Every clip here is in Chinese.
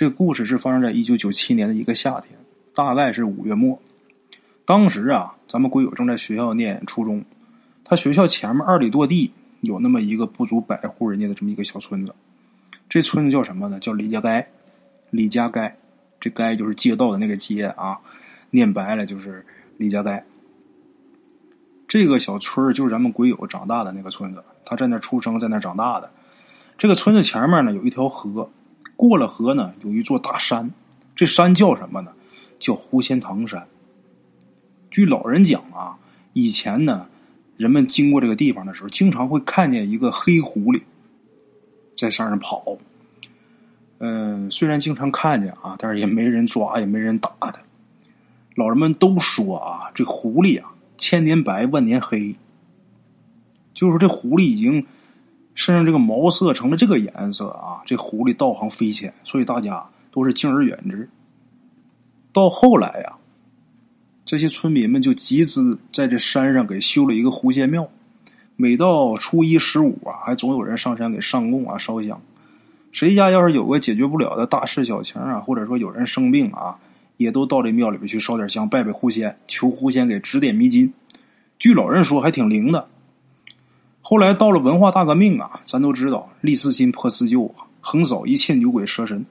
这个故事是发生在一九九七年的一个夏天，大概是五月末。当时啊，咱们鬼友正在学校念初中，他学校前面二里多地有那么一个不足百户人家的这么一个小村子。这村子叫什么呢？叫李家街。李家街，这街就是街道的那个街啊，念白了就是李家街。这个小村就是咱们鬼友长大的那个村子，他在那出生，在那长大的。这个村子前面呢有一条河，过了河呢有一座大山，这山叫什么呢？叫狐仙堂山。据老人讲啊，以前呢人们经过这个地方的时候，经常会看见一个黑狐狸在山上跑。嗯，虽然经常看见啊，但是也没人抓，也没人打它。老人们都说啊，这狐狸啊。千年白，万年黑，就是这狐狸已经身上这个毛色成了这个颜色啊！这狐狸道行非浅，所以大家都是敬而远之。到后来呀，这些村民们就集资在这山上给修了一个狐仙庙，每到初一十五啊，还总有人上山给上供啊、烧香。谁家要是有个解决不了的大事小情啊，或者说有人生病啊。也都到这庙里边去烧点香，拜拜狐仙，求狐仙给指点迷津。据老人说，还挺灵的。后来到了文化大革命啊，咱都知道立四新破四旧啊，横扫一切牛鬼蛇神。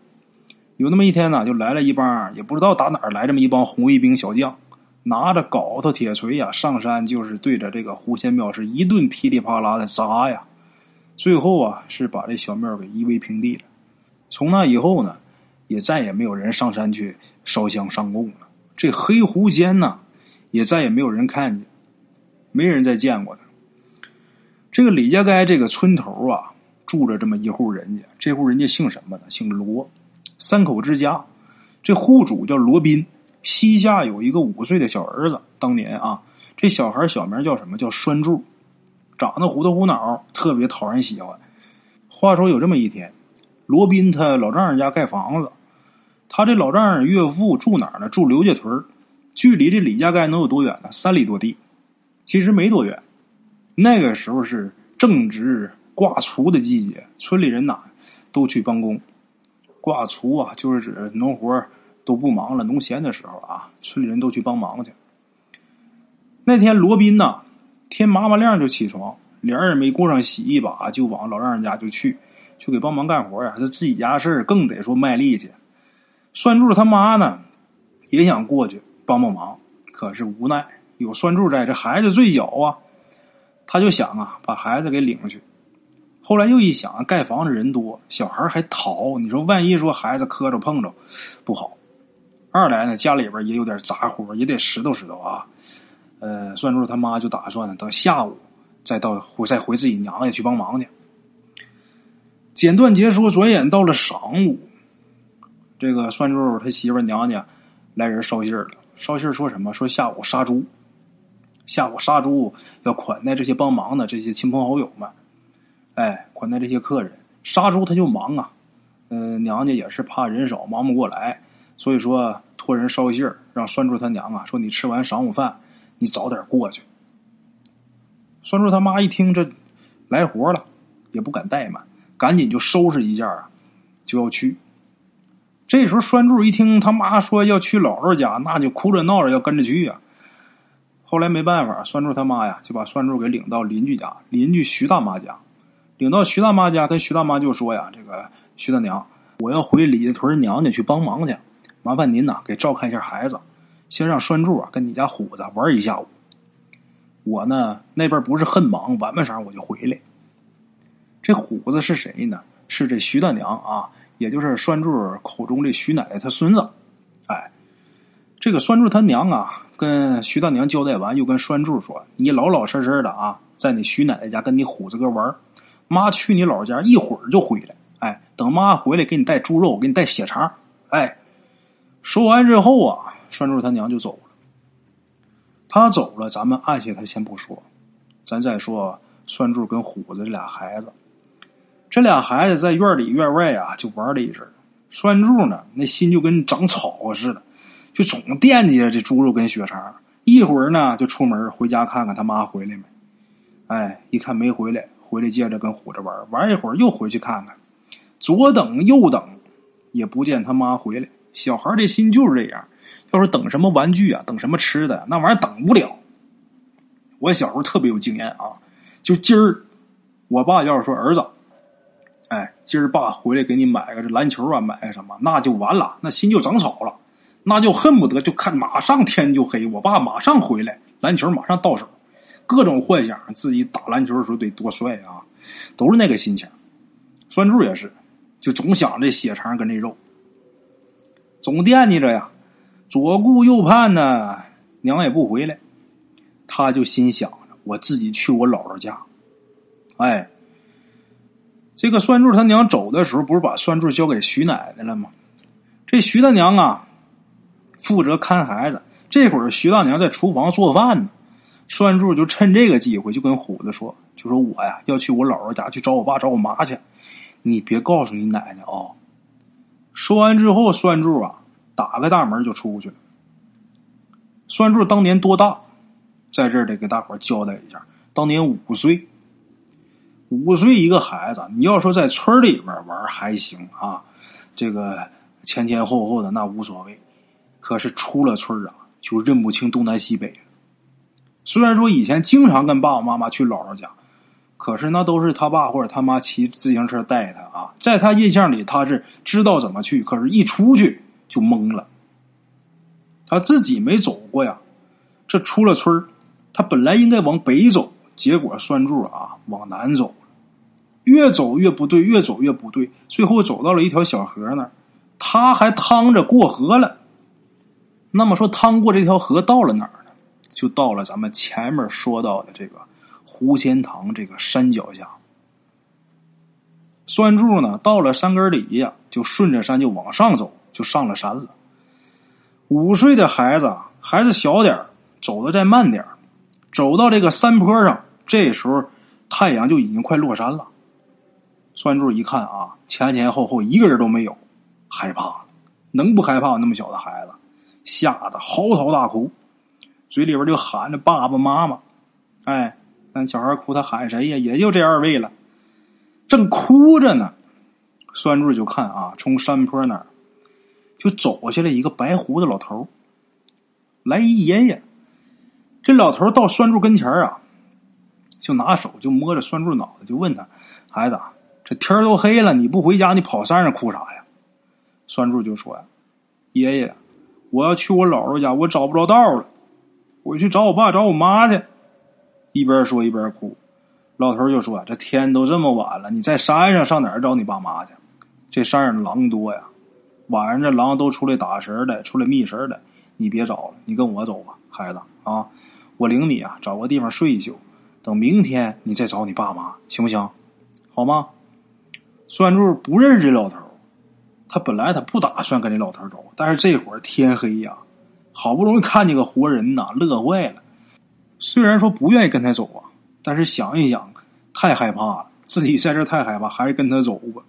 有那么一天呢，就来了一帮也不知道打哪儿来这么一帮红卫兵小将，拿着镐头铁锤呀，上山就是对着这个狐仙庙是一顿噼里啪啦的砸呀。最后啊，是把这小庙给夷为平地了。从那以后呢。也再也没有人上山去烧香上供了。这黑狐仙呢，也再也没有人看见，没人再见过他。这个李家街这个村头啊，住着这么一户人家。这户人家姓什么呢？姓罗，三口之家。这户主叫罗宾，膝下有一个五岁的小儿子。当年啊，这小孩小名叫什么？叫栓柱，长得虎头虎脑，特别讨人喜欢。话说有这么一天，罗宾他老丈人家盖房子。他这老丈人岳父住哪儿呢？住刘家屯距离这李家街能有多远呢？三里多地，其实没多远。那个时候是正值挂锄的季节，村里人呐都去帮工。挂锄啊，就是指农活都不忙了，农闲的时候啊，村里人都去帮忙去。那天罗宾呐，天麻麻亮就起床，脸也没顾上洗一把，就往老丈人家就去，去给帮忙干活呀。他自己家事更得说卖力气。栓柱他妈呢，也想过去帮帮忙，可是无奈有栓柱在这，孩子最小啊，他就想啊，把孩子给领去。后来又一想，盖房子人多，小孩还淘，你说万一说孩子磕着碰着不好。二来呢，家里边也有点杂活，也得拾掇拾掇啊。呃，栓柱他妈就打算，等下午再到回再回自己娘家去帮忙去。简短结束，转眼到了晌午。这个栓柱他媳妇娘家来人捎信了，捎信说什么？说下午杀猪，下午杀猪要款待这些帮忙的这些亲朋好友们，哎，款待这些客人。杀猪他就忙啊，嗯，娘家也是怕人少忙不过来，所以说托人捎信儿让栓柱他娘啊说你吃完晌午饭，你早点过去。栓柱他妈一听这来活了，也不敢怠慢，赶紧就收拾一下啊，就要去。这时候，栓柱一听他妈说要去姥姥家，那就哭着闹着要跟着去呀。后来没办法，栓柱他妈呀就把栓柱给领到邻居家，邻居徐大妈家，领到徐大妈家，跟徐大妈就说呀：“这个徐大娘，我要回李家屯娘家去帮忙去，麻烦您呐给照看一下孩子，先让栓柱啊跟你家虎子玩一下午。我呢那边不是很忙，晚晚上我就回来。这虎子是谁呢？是这徐大娘啊。”也就是栓柱口中这徐奶奶她孙子，哎，这个栓柱他娘啊，跟徐大娘交代完，又跟栓柱说：“你老老实实的啊，在你徐奶奶家跟你虎子哥玩妈去你姥家一会儿就回来，哎，等妈回来给你带猪肉，给你带血肠，哎。”说完之后啊，栓柱他娘就走了。他走了，咱们按下他先不说，咱再说栓柱跟虎子这俩孩子。这俩孩子在院里院外啊，就玩了一阵栓柱呢，那心就跟长草似的，就总惦记着这猪肉跟血肠。一会儿呢，就出门回家看看他妈回来没。哎，一看没回来，回来接着跟虎子玩。玩一会儿又回去看看，左等右等，也不见他妈回来。小孩这心就是这样，要是等什么玩具啊，等什么吃的，那玩意儿等不了。我小时候特别有经验啊，就今儿，我爸要是说儿子，哎，今儿爸回来给你买个这篮球啊，买个什么，那就完了，那心就长草了，那就恨不得就看马上天就黑，我爸马上回来，篮球马上到手，各种幻想自己打篮球的时候得多帅啊，都是那个心情。栓柱也是，就总想这血肠跟这肉，总惦记着呀，左顾右盼呢，娘也不回来。他就心想着，我自己去我姥姥家。哎，这个栓柱他娘走的时候，不是把栓柱交给徐奶奶了吗？这徐大娘啊，负责看孩子。这会儿徐大娘在厨房做饭呢，栓柱就趁这个机会就跟虎子说：“就说我呀要去我姥姥家去找我爸找我妈去，你别告诉你奶奶啊。”说完之后，栓柱啊打开大门就出去了。栓柱当年多大？在这儿得给大伙交代一下，当年五岁，五岁一个孩子，你要说在村里边玩还行啊，这个前前后后的那无所谓。可是出了村啊，就认不清东南西北。虽然说以前经常跟爸爸妈妈去姥姥家，可是那都是他爸或者他妈骑自行车带他啊。在他印象里，他是知道怎么去，可是一出去就懵了。他自己没走过呀，这出了村他本来应该往北走，结果拴住了啊往南走，越走越不对，越走越不对，最后走到了一条小河那儿，他还趟着过河了。那么说，趟过这条河到了哪儿呢？就到了咱们前面说到的这个狐仙堂这个山脚下。栓柱呢，到了山根底下，就顺着山就往上走，就上了山了。五岁的孩子，孩子小点走的再慢点走到这个山坡上，这时候太阳就已经快落山了。栓柱一看啊，前前后后一个人都没有，害怕，能不害怕那么小的孩子？吓得嚎啕大哭，嘴里边就喊着爸爸妈妈。哎，那小孩哭，他喊谁呀？也就这二位了。正哭着呢，栓柱就看啊，从山坡那儿就走下来一个白胡子老头来一爷爷。这老头到栓柱跟前啊，就拿手就摸着栓柱脑袋，就问他：“孩子，这天都黑了，你不回家，你跑山上哭啥呀？”栓柱就说：“呀，爷爷，我要去我姥姥家，我找不着道了，我去找我爸找我妈去。”一边说一边哭。老头就说：“这天都这么晚了，你在山上上哪儿找你爸妈去？这山上狼多呀，晚上这狼都出来打食的，出来觅食的。你别找了，你跟我走吧，孩子啊。”我领你啊，找个地方睡一宿，等明天你再找你爸妈，行不行？好吗？栓柱不认识这老头他本来他不打算跟这老头走，但是这会儿天黑呀，好不容易看见个活人呐，乐坏了。虽然说不愿意跟他走啊，但是想一想，太害怕了，自己在这太害怕，还是跟他走吧。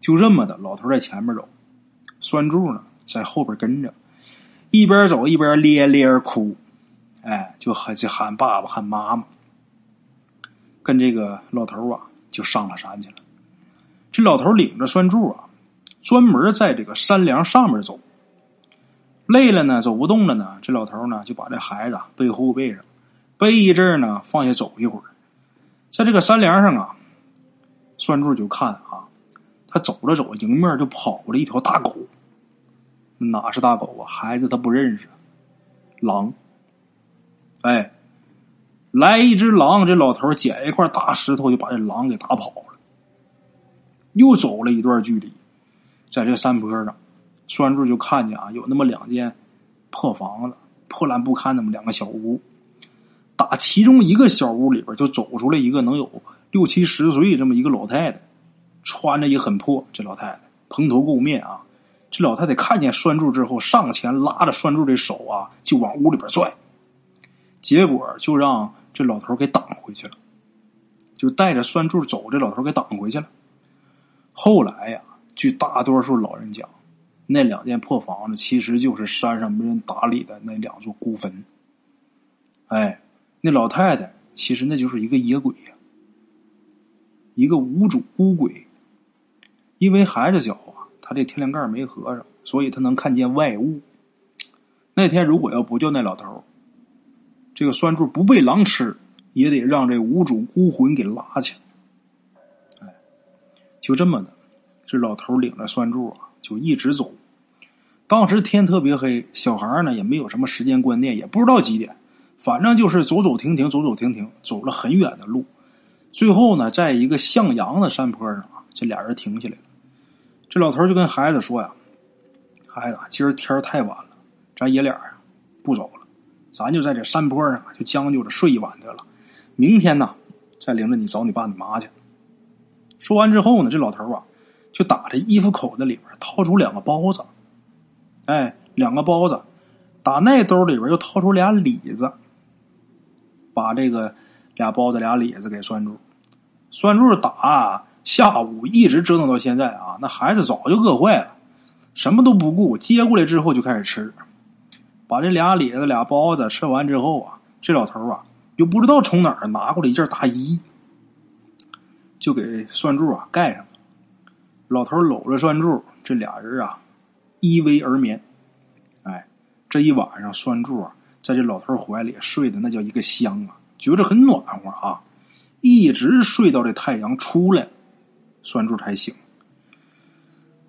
就这么的，老头在前面走，栓柱呢在后边跟着，一边走一边咧咧哭。哎，就喊就喊爸爸喊妈妈，跟这个老头啊就上了山去了。这老头领着栓柱啊，专门在这个山梁上面走。累了呢，走不动了呢，这老头呢就把这孩子背后背上，背一阵呢放下走一会儿。在这个山梁上啊，栓柱就看啊，他走着走，迎面就跑了一条大狗。哪是大狗啊？孩子他不认识，狼。哎，来一只狼，这老头捡一块大石头就把这狼给打跑了。又走了一段距离，在这山坡上，栓柱就看见啊，有那么两间破房子，破烂不堪，那么两个小屋。打其中一个小屋里边，就走出来一个能有六七十岁这么一个老太太，穿着也很破。这老太太蓬头垢面啊。这老太太看见栓柱之后，上前拉着栓柱的手啊，就往屋里边拽。结果就让这老头给挡回去了，就带着栓柱走，这老头给挡回去了。后来呀，据大多数老人讲，那两间破房子其实就是山上没人打理的那两座孤坟。哎，那老太太其实那就是一个野鬼呀，一个无主孤鬼。因为孩子小啊，他这天灵盖没合上，所以他能看见外物。那天如果要不救那老头这个栓柱不被狼吃，也得让这无主孤魂给拉起来。哎，就这么的，这老头领着酸柱啊，就一直走。当时天特别黑，小孩呢也没有什么时间观念，也不知道几点，反正就是走走停停，走走停停，走了很远的路。最后呢，在一个向阳的山坡上啊，这俩人停下来了。这老头就跟孩子说呀：“孩子，今儿天太晚了，咱爷俩不走了，咱就在这山坡上就将就着睡一晚得了。明天呢，再领着你找你爸你妈去。”说完之后呢，这老头啊，就打这衣服口子里边掏出两个包子，哎，两个包子，打那兜里边又掏出俩李子，把这个俩包子俩李子给拴住。拴柱打下午一直折腾到现在啊，那孩子早就饿坏了，什么都不顾，接过来之后就开始吃。把这俩李子、俩包子吃完之后啊，这老头啊又不知道从哪儿拿过来一件大衣，就给拴柱啊盖上。老头搂着栓柱，这俩人啊依偎而眠。哎，这一晚上栓柱啊在这老头怀里睡的那叫一个香啊，觉着很暖和啊。一直睡到这太阳出来，栓柱才醒。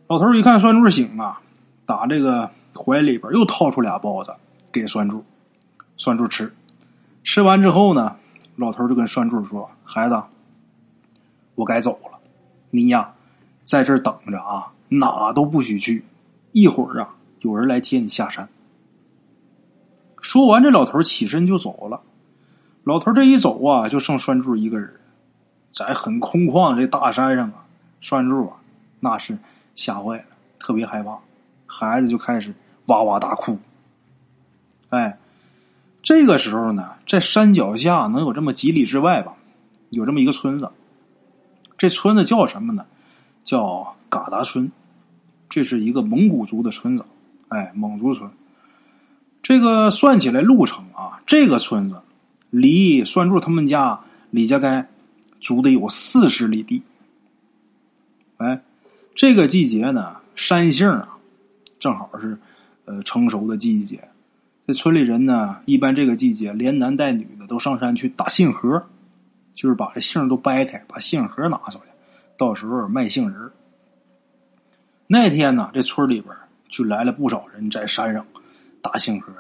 老头一看栓柱醒啊，打这个怀里边又掏出俩包子给栓柱，栓柱吃。吃完之后呢，老头就跟栓柱说：“孩子，我该走了，你呀在这儿等着啊，哪都不许去。一会儿啊，有人来接你下山。”说完，这老头起身就走了。老头这一走啊，就剩栓柱一个人，在很空旷的这大山上啊，栓柱啊，那是吓坏了，特别害怕，孩子就开始哇哇大哭。哎，这个时候呢，在山脚下能有这么几里之外吧，有这么一个村子，这村子叫什么呢？叫嘎达村，这是一个蒙古族的村子，哎，蒙族村。这个算起来路程啊，这个村子。离栓柱他们家李家该足得有四十里地。哎，这个季节呢，山杏啊，正好是呃成熟的季节。这村里人呢，一般这个季节连男带女的都上山去打杏核，就是把这杏都掰开，把杏核拿出来，到时候卖杏仁。那天呢，这村里边就来了不少人在山上打杏核。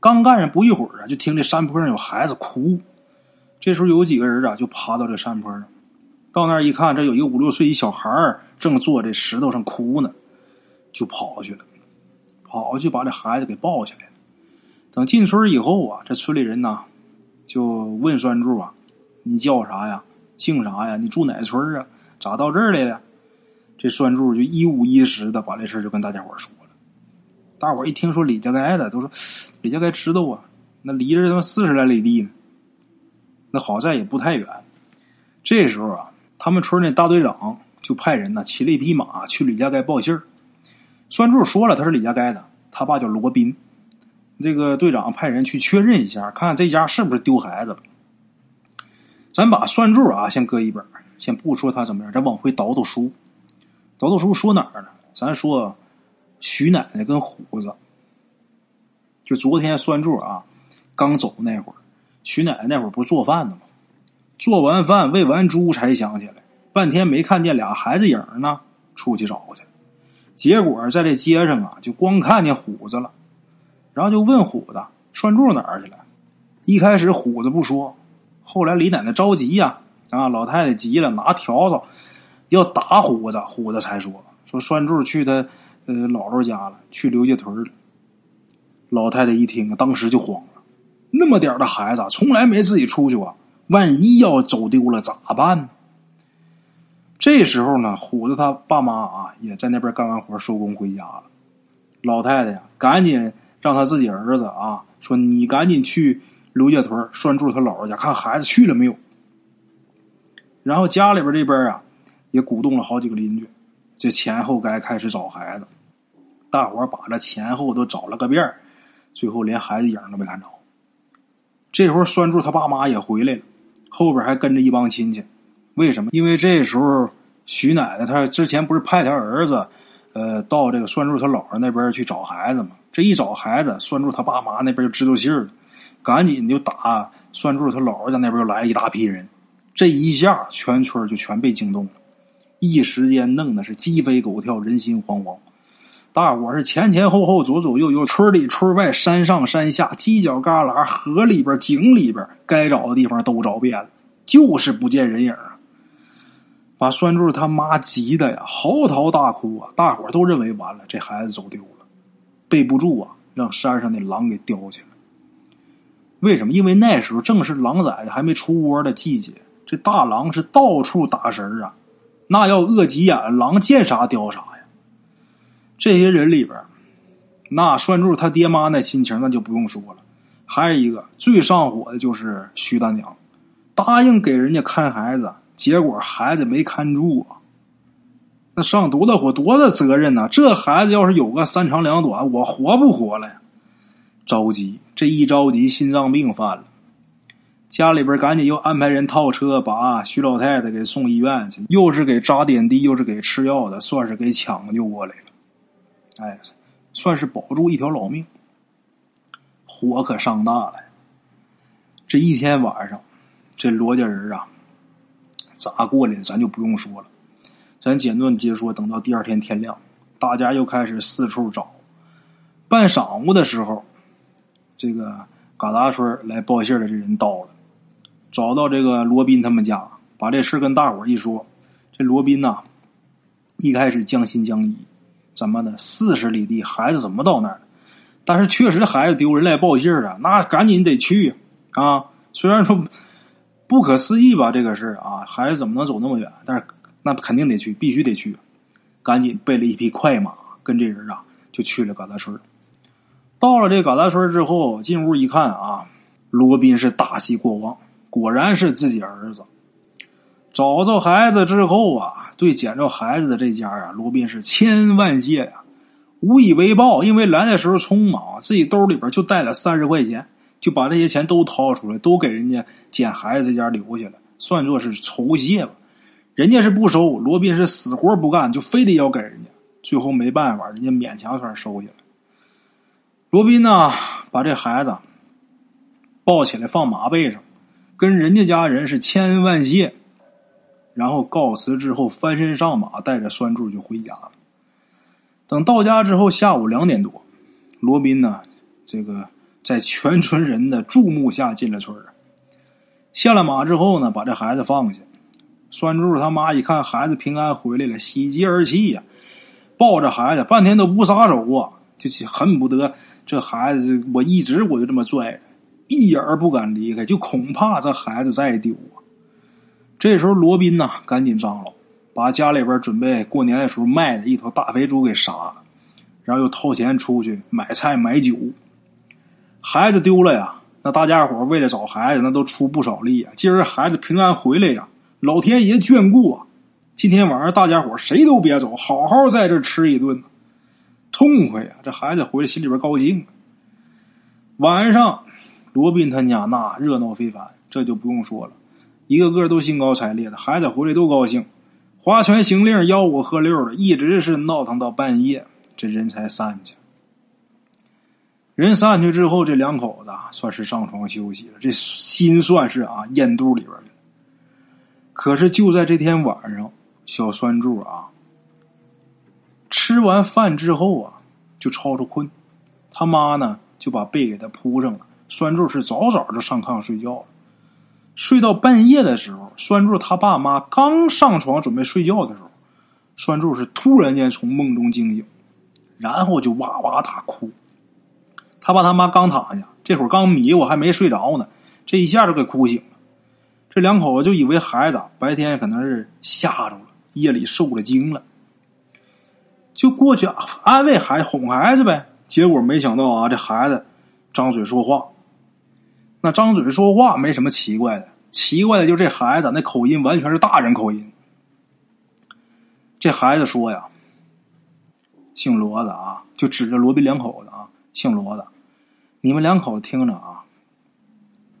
刚干上不一会儿啊，就听这山坡上有孩子哭。这时候有几个人啊，就爬到这山坡上，到那一看，这有一个五六岁一小孩正坐这石头上哭呢，就跑去了，跑去把这孩子给抱起来了。等进村以后啊，这村里人呐，就问栓柱啊：“你叫啥呀？姓啥呀？你住哪村啊？咋到这儿来了？”这栓柱就一五一十的把这事就跟大家伙说了。大伙一听说李家该的，都说李家该知道啊，那离着他妈四十来里地呢。那好在也不太远。这时候啊，他们村那大队长就派人呢骑了一匹马去李家该报信儿。栓柱说了他是李家该的，他爸叫罗宾。这个队长派人去确认一下，看看这家是不是丢孩子了。咱把栓柱啊先搁一边，先不说他怎么样，咱往回倒倒书。倒倒书说哪儿呢？咱说。徐奶奶跟虎子，就昨天栓柱啊刚走那会儿，徐奶奶那会儿不是做饭呢吗？做完饭喂完猪才想起来，半天没看见俩孩子影呢，出去找去。结果在这街上啊，就光看见虎子了，然后就问虎子栓柱哪儿去了。一开始虎子不说，后来李奶奶着急呀，啊老太太急了，拿笤帚要打虎子，虎子才说说栓柱去他。呃，姥姥家了，去刘家屯了。老太太一听，当时就慌了。那么点的孩子，从来没自己出去过，万一要走丢了咋办呢？这时候呢，虎子他爸妈啊，也在那边干完活收工回家了。老太太呀，赶紧让他自己儿子啊，说你赶紧去刘家屯拴柱他姥姥家，看孩子去了没有。然后家里边这边啊，也鼓动了好几个邻居，这前后该开始找孩子。大伙把这前后都找了个遍最后连孩子影都没看着。这会儿栓柱他爸妈也回来了，后边还跟着一帮亲戚。为什么？因为这时候徐奶奶她之前不是派她儿子，呃，到这个栓柱他姥姥那边去找孩子嘛。这一找孩子，栓柱他爸妈那边就知道信儿了，赶紧就打算柱他姥姥家那边又来了一大批人。这一下，全村就全被惊动了，一时间弄得是鸡飞狗跳，人心惶惶。大伙是前前后后、左左右右，村里村外、山上山下、犄角旮旯、河里边、井里边，该找的地方都找遍了，就是不见人影啊！把栓柱他妈急的呀，嚎啕大哭啊！大伙都认为完了，这孩子走丢了，背不住啊，让山上的狼给叼去了。为什么？因为那时候正是狼崽子还没出窝的季节。这大狼是到处打食儿啊，那要饿急眼，狼见啥叼啥呀。这些人里边，那拴住他爹妈那心情那就不用说了。还有一个最上火的就是徐大娘，答应给人家看孩子，结果孩子没看住啊。那上多大火，多大责任呐！这孩子要是有个三长两短，我活不活了呀？着急，这一着急，心脏病犯了。家里边赶紧又安排人套车把徐老太太给送医院去，又是给扎点滴，又是给吃药的，算是给抢救过来了。哎，算是保住一条老命。火可上大了。这一天晚上，这罗家人啊，咋过来的咱就不用说了。咱简短接说，等到第二天天亮，大家又开始四处找。半晌午的时候，这个嘎达村来报信的这人到了。找到这个罗宾他们家，把这事跟大伙一说，这罗宾呐，一开始将信将疑，怎么的？四十里地，孩子怎么到那儿？但是确实孩子丢人来报信了，那赶紧得去啊！虽然说不可思议吧，这个事啊，孩子怎么能走那么远？但是那肯定得去，必须得去。赶紧备了一匹快马，跟这人啊就去了嘎达村。到了这嘎达村之后，进屋一看啊，罗宾是大喜过望。果然是自己儿子，找着孩子之后啊，对捡着孩子的这家啊，罗宾是千恩万谢呀，无以为报。因为来的时候匆忙，自己兜里边就带了三十块钱，就把这些钱都掏出来，都给人家捡孩子这家留下了，算作是酬谢吧。人家是不收，罗宾是死活不干，就非得要给人家。最后没办法，人家勉强算收下了。罗宾呢，把这孩子抱起来放马背上。跟人家家人是千恩万谢，然后告辞之后，翻身上马，带着栓柱就回家了。等到家之后，下午两点多，罗宾呢，这个在全村人的注目下进了村下了马之后呢，把这孩子放下。栓柱他妈一看孩子平安回来了，喜极而泣呀，抱着孩子半天都不撒手啊，就恨不得这孩子，我一直我就这么拽着。一眼儿不敢离开，就恐怕这孩子再丢啊！这时候，罗宾呐，赶紧张罗，把家里边准备过年的时候卖的一头大肥猪给杀了，然后又掏钱出去买菜买酒。孩子丢了呀，那大家伙为了找孩子，那都出不少力啊。今儿孩子平安回来呀，老天爷眷顾啊！今天晚上大家伙谁都别走，好好在这吃一顿，痛快呀！这孩子回来心里边高兴。晚上。罗宾他家那热闹非凡，这就不用说了，一个个都兴高采烈的，孩子回来都高兴，划拳行令，吆五喝六的，一直是闹腾到半夜，这人才散去。人散去之后，这两口子算是上床休息了，这心算是啊咽肚里边了。可是就在这天晚上，小栓柱啊，吃完饭之后啊，就吵吵困，他妈呢就把被给他铺上了。栓柱是早早就上炕睡觉了，睡到半夜的时候，栓柱他爸妈刚上床准备睡觉的时候，栓柱是突然间从梦中惊醒，然后就哇哇大哭。他爸他妈刚躺下，这会儿刚迷糊还没睡着呢，这一下就给哭醒了。这两口子就以为孩子白天可能是吓着了，夜里受了惊了，就过去安慰孩子、哄孩子呗。结果没想到啊，这孩子张嘴说话。那张嘴说话没什么奇怪的，奇怪的就是这孩子那口音完全是大人口音。这孩子说呀：“姓罗的啊，就指着罗宾两口子啊，姓罗的，你们两口子听着啊，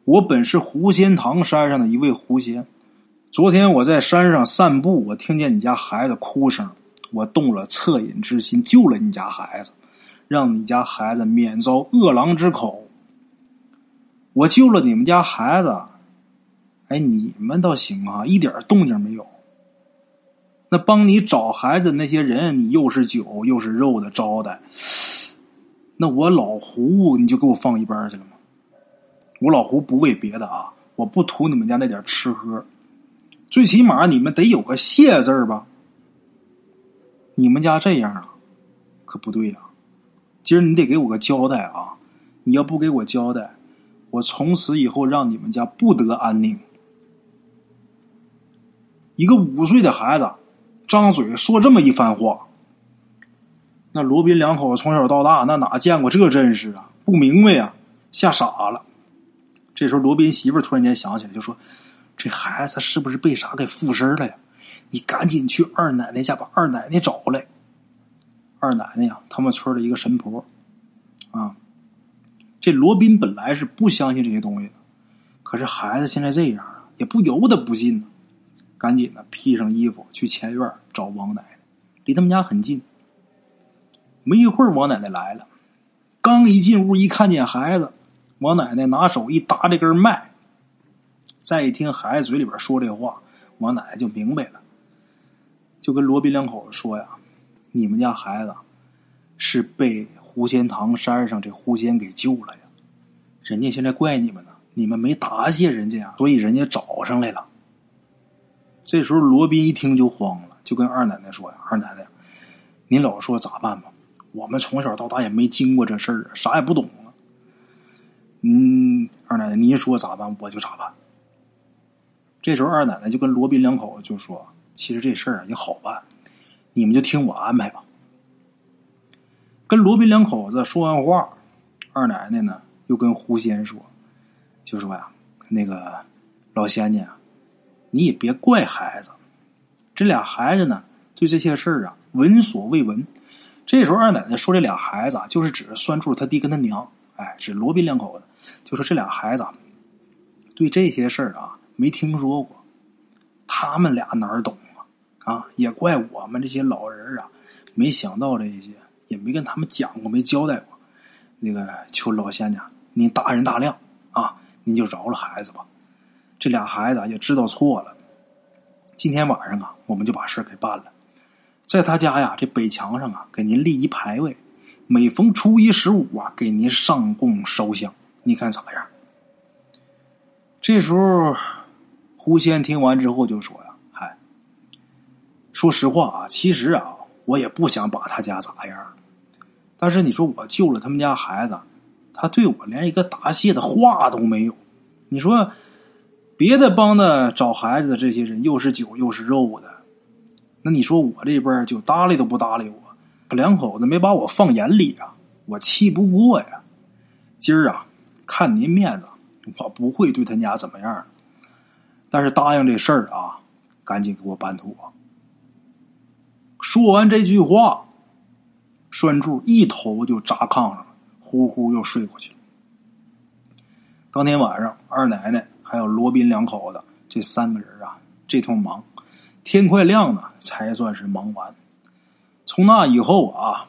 我本是狐仙堂山上的一位狐仙，昨天我在山上散步，我听见你家孩子哭声，我动了恻隐之心，救了你家孩子，让你家孩子免遭恶狼之口。我救了你们家孩子，哎，你们倒行啊，一点动静没有。那帮你找孩子那些人，你又是酒又是肉的招待，那我老胡你就给我放一边去了吗？我老胡不为别的啊，我不图你们家那点吃喝，最起码你们得有个谢字吧。你们家这样啊，可不对呀！今儿你得给我个交代啊！你要不给我交代，我从此以后让你们家不得安宁。一个五岁的孩子。张嘴说这么一番话，那罗宾两口子从小到大，那哪见过这阵势啊？不明白呀，吓傻了。这时候，罗宾媳妇突然间想起来，就说：“这孩子是不是被啥给附身了呀？你赶紧去二奶奶家把二奶奶找来。”二奶奶呀，他们村的一个神婆。这罗宾本来是不相信这些东西的，可是孩子现在这样啊，也不由得不信呢。赶紧的，披上衣服去前院找王奶奶，离他们家很近。没一会儿，王奶奶来了，刚一进屋，一看见孩子，王奶奶拿手一搭这根脉，再一听孩子嘴里边说这话，王奶奶就明白了，就跟罗宾两口子说呀：“你们家孩子是被狐仙堂山上这狐仙给救了呀，人家现在怪你们呢，你们没答谢人家呀，所以人家找上来了。”这时候，罗宾一听就慌了，就跟二奶奶说：“呀，二奶奶，您老说咋办吧？我们从小到大也没经过这事儿，啥也不懂啊。嗯，二奶奶，您说咋办，我就咋办。”这时候，二奶奶就跟罗宾两口子就说：“其实这事儿啊也好办，你们就听我安排吧。”跟罗宾两口子说完话，二奶奶呢又跟狐仙说：“就说呀，那个老仙家。”你也别怪孩子，这俩孩子呢，对这些事儿啊闻所未闻。这时候二奶奶说：“这俩孩子啊，就是指栓柱他弟跟他娘，哎，指罗宾两口子。就说这俩孩子对这些事儿啊没听说过，他们俩哪儿懂啊？啊，也怪我们这些老人啊，没想到这些，也没跟他们讲过，没交代过。那个求老仙家，您大人大量啊，您就饶了孩子吧。”这俩孩子也知道错了。今天晚上啊，我们就把事儿给办了，在他家呀这北墙上啊，给您立一牌位，每逢初一十五啊，给您上供烧香，你看咋样？这时候，狐仙听完之后就说呀：“嗨，说实话啊，其实啊，我也不想把他家咋样，但是你说我救了他们家孩子，他对我连一个答谢的话都没有，你说？”别的帮的找孩子的这些人，又是酒又是肉的，那你说我这边就搭理都不搭理我，两口子没把我放眼里啊，我气不过呀。今儿啊，看您面子，我不会对他家怎么样，但是答应这事儿啊，赶紧给我办妥。说完这句话，栓柱一头就扎炕上了，呼呼又睡过去了。当天晚上，二奶奶。还有罗宾两口子这三个人啊，这通忙，天快亮了才算是忙完。从那以后啊，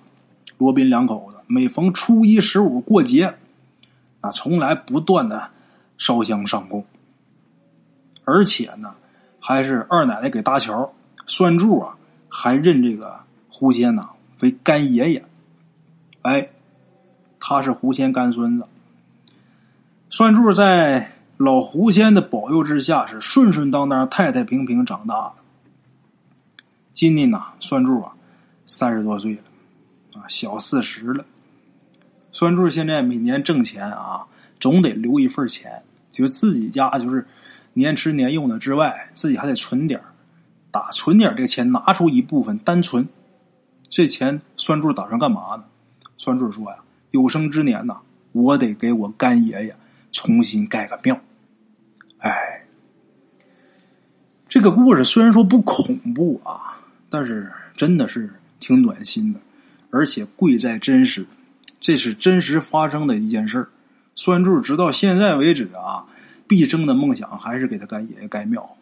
罗宾两口子每逢初一十五过节，啊，从来不断的烧香上供，而且呢，还是二奶奶给搭桥，栓柱啊，还认这个狐仙呐为干爷爷，哎，他是狐仙干孙子，算柱在。老狐仙的保佑之下，是顺顺当当、太太平平长大的。今年呐，算柱啊，三十多岁了，啊，小四十了。算柱现在每年挣钱啊，总得留一份钱，就自己家就是年吃年用的之外，自己还得存点打存点这个钱，拿出一部分单存。这钱栓柱打算干嘛呢？栓柱说呀：“有生之年呐，我得给我干爷爷重新盖个庙。”哎，这个故事虽然说不恐怖啊，但是真的是挺暖心的，而且贵在真实。这是真实发生的一件事儿。酸柱直到现在为止啊，毕生的梦想还是给他干爷爷盖庙。